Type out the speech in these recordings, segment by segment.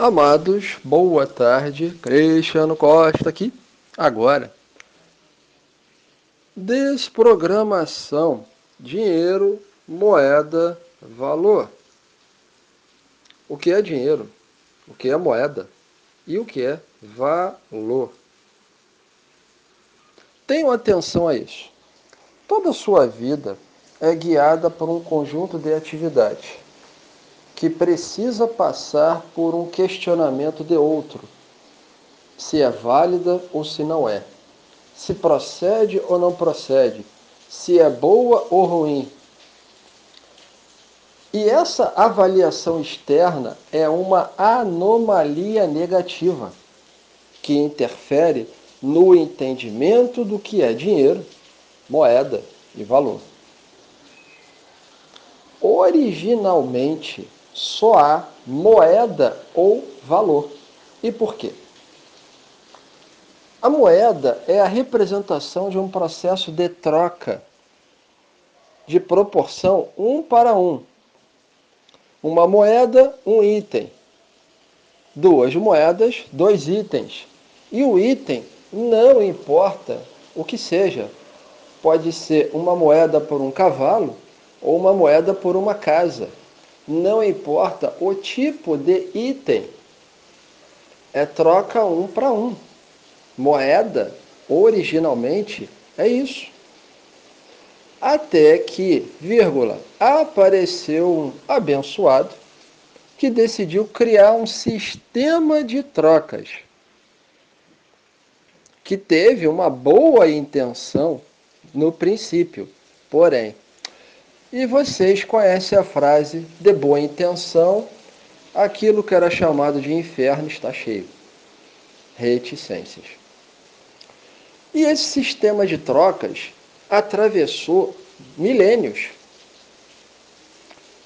Amados, boa tarde. Cristiano Costa aqui, agora. Desprogramação: dinheiro, moeda, valor. O que é dinheiro? O que é moeda? E o que é valor? Tenham atenção a isso. Toda a sua vida é guiada por um conjunto de atividades que precisa passar por um questionamento de outro, se é válida ou se não é, se procede ou não procede, se é boa ou ruim. E essa avaliação externa é uma anomalia negativa que interfere no entendimento do que é dinheiro, moeda e valor. Originalmente, só há moeda ou valor. E por quê? A moeda é a representação de um processo de troca de proporção um para um. Uma moeda, um item. Duas moedas, dois itens. E o item não importa o que seja. Pode ser uma moeda por um cavalo ou uma moeda por uma casa não importa o tipo de item, é troca um para um. Moeda, originalmente, é isso. Até que, vírgula, apareceu um abençoado que decidiu criar um sistema de trocas que teve uma boa intenção no princípio, porém e vocês conhecem a frase de boa intenção, aquilo que era chamado de inferno está cheio. Reticências. E esse sistema de trocas atravessou milênios.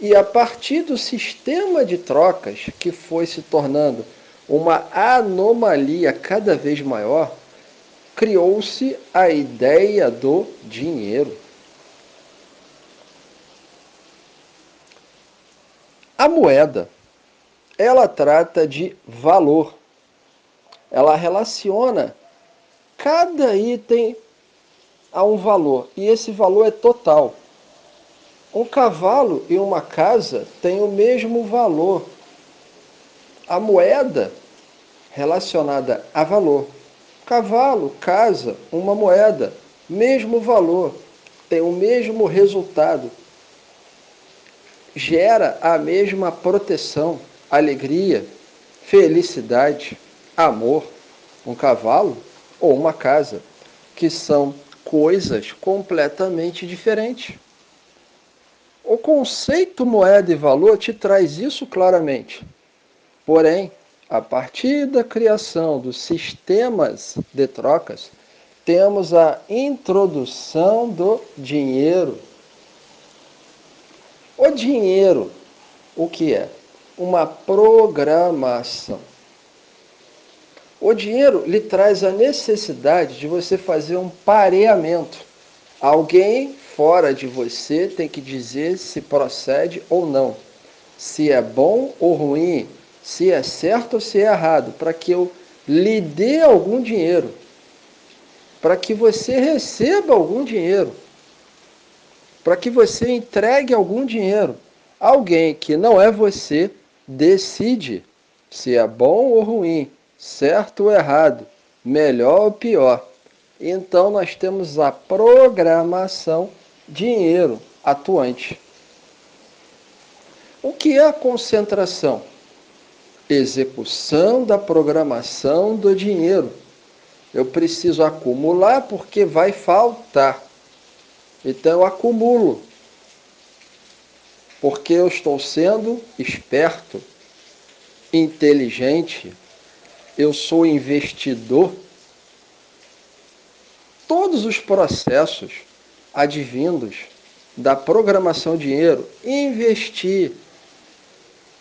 E a partir do sistema de trocas, que foi se tornando uma anomalia cada vez maior, criou-se a ideia do dinheiro. A moeda, ela trata de valor. Ela relaciona cada item a um valor, e esse valor é total. Um cavalo e uma casa têm o mesmo valor. A moeda relacionada a valor. Cavalo, casa, uma moeda, mesmo valor, tem o mesmo resultado, gera a mesma proteção, alegria, felicidade, amor, um cavalo ou uma casa, que são coisas completamente diferentes. O conceito moeda e valor te traz isso claramente. Porém, a partir da criação dos sistemas de trocas, temos a introdução do dinheiro o dinheiro, o que é? Uma programação. O dinheiro lhe traz a necessidade de você fazer um pareamento. Alguém fora de você tem que dizer se procede ou não, se é bom ou ruim, se é certo ou se é errado, para que eu lhe dê algum dinheiro, para que você receba algum dinheiro para que você entregue algum dinheiro. Alguém que não é você decide se é bom ou ruim, certo ou errado, melhor ou pior. Então nós temos a programação dinheiro atuante. O que é a concentração? Execução da programação do dinheiro. Eu preciso acumular porque vai faltar. Então eu acumulo, porque eu estou sendo esperto, inteligente, eu sou investidor. Todos os processos advindos da programação dinheiro, investir,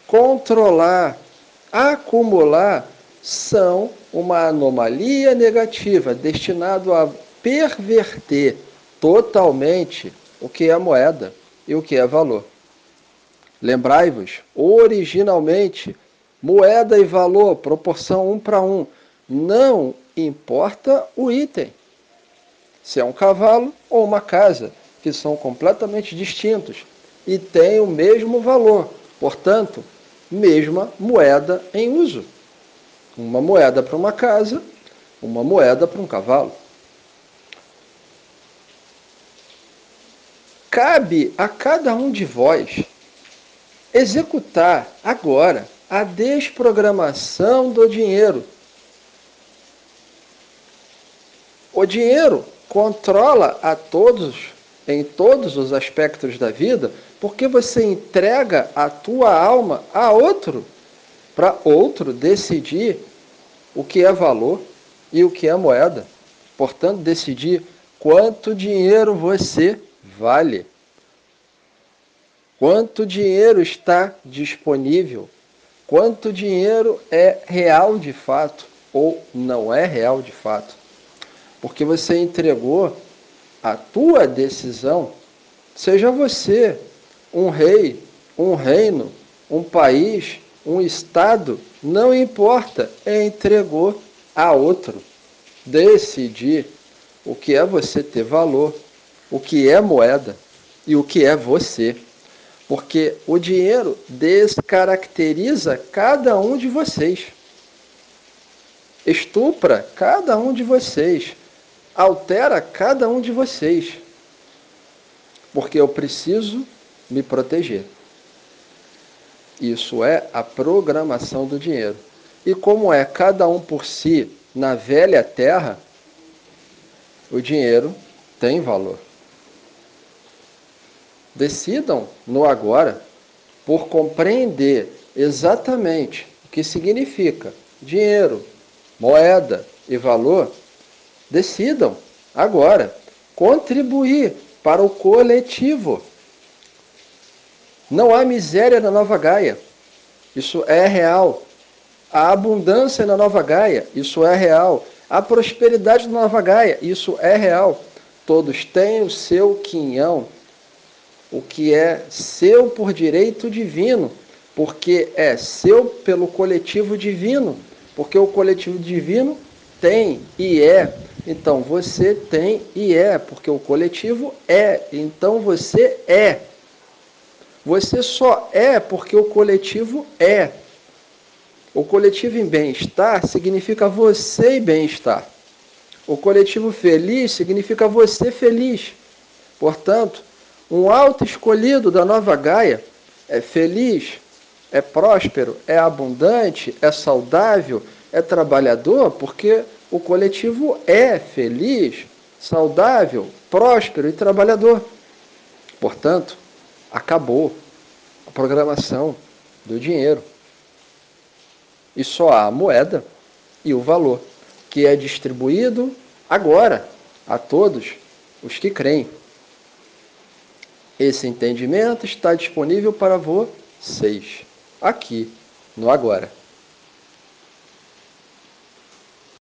controlar, acumular, são uma anomalia negativa destinado a perverter totalmente o que é moeda e o que é valor. Lembrai-vos, originalmente moeda e valor, proporção um para um. Não importa o item. Se é um cavalo ou uma casa, que são completamente distintos e têm o mesmo valor. Portanto, mesma moeda em uso. Uma moeda para uma casa, uma moeda para um cavalo. Cabe a cada um de vós executar agora a desprogramação do dinheiro. O dinheiro controla a todos em todos os aspectos da vida, porque você entrega a tua alma a outro, para outro decidir o que é valor e o que é moeda. Portanto, decidir quanto dinheiro você vale. Quanto dinheiro está disponível? Quanto dinheiro é real de fato ou não é real de fato? Porque você entregou a tua decisão, seja você um rei, um reino, um país, um estado, não importa, entregou a outro. Decidir o que é você ter valor, o que é moeda e o que é você. Porque o dinheiro descaracteriza cada um de vocês. Estupra cada um de vocês altera cada um de vocês. Porque eu preciso me proteger. Isso é a programação do dinheiro. E como é cada um por si na velha terra, o dinheiro tem valor. Decidam no agora por compreender exatamente o que significa dinheiro, moeda e valor decidam agora contribuir para o coletivo. Não há miséria na Nova Gaia. Isso é real. A abundância na Nova Gaia, isso é real. A prosperidade na Nova Gaia, isso é real. Todos têm o seu quinhão, o que é seu por direito divino, porque é seu pelo coletivo divino, porque o coletivo divino tem e é então você tem e é, porque o coletivo é. Então você é. Você só é porque o coletivo é. O coletivo em bem-estar significa você em bem-estar. O coletivo feliz significa você feliz. Portanto, um alto escolhido da nova Gaia é feliz, é próspero, é abundante, é saudável, é trabalhador, porque o coletivo é feliz, saudável, próspero e trabalhador. Portanto, acabou a programação do dinheiro. E só há a moeda e o valor, que é distribuído agora a todos os que creem. Esse entendimento está disponível para vocês, aqui, no agora.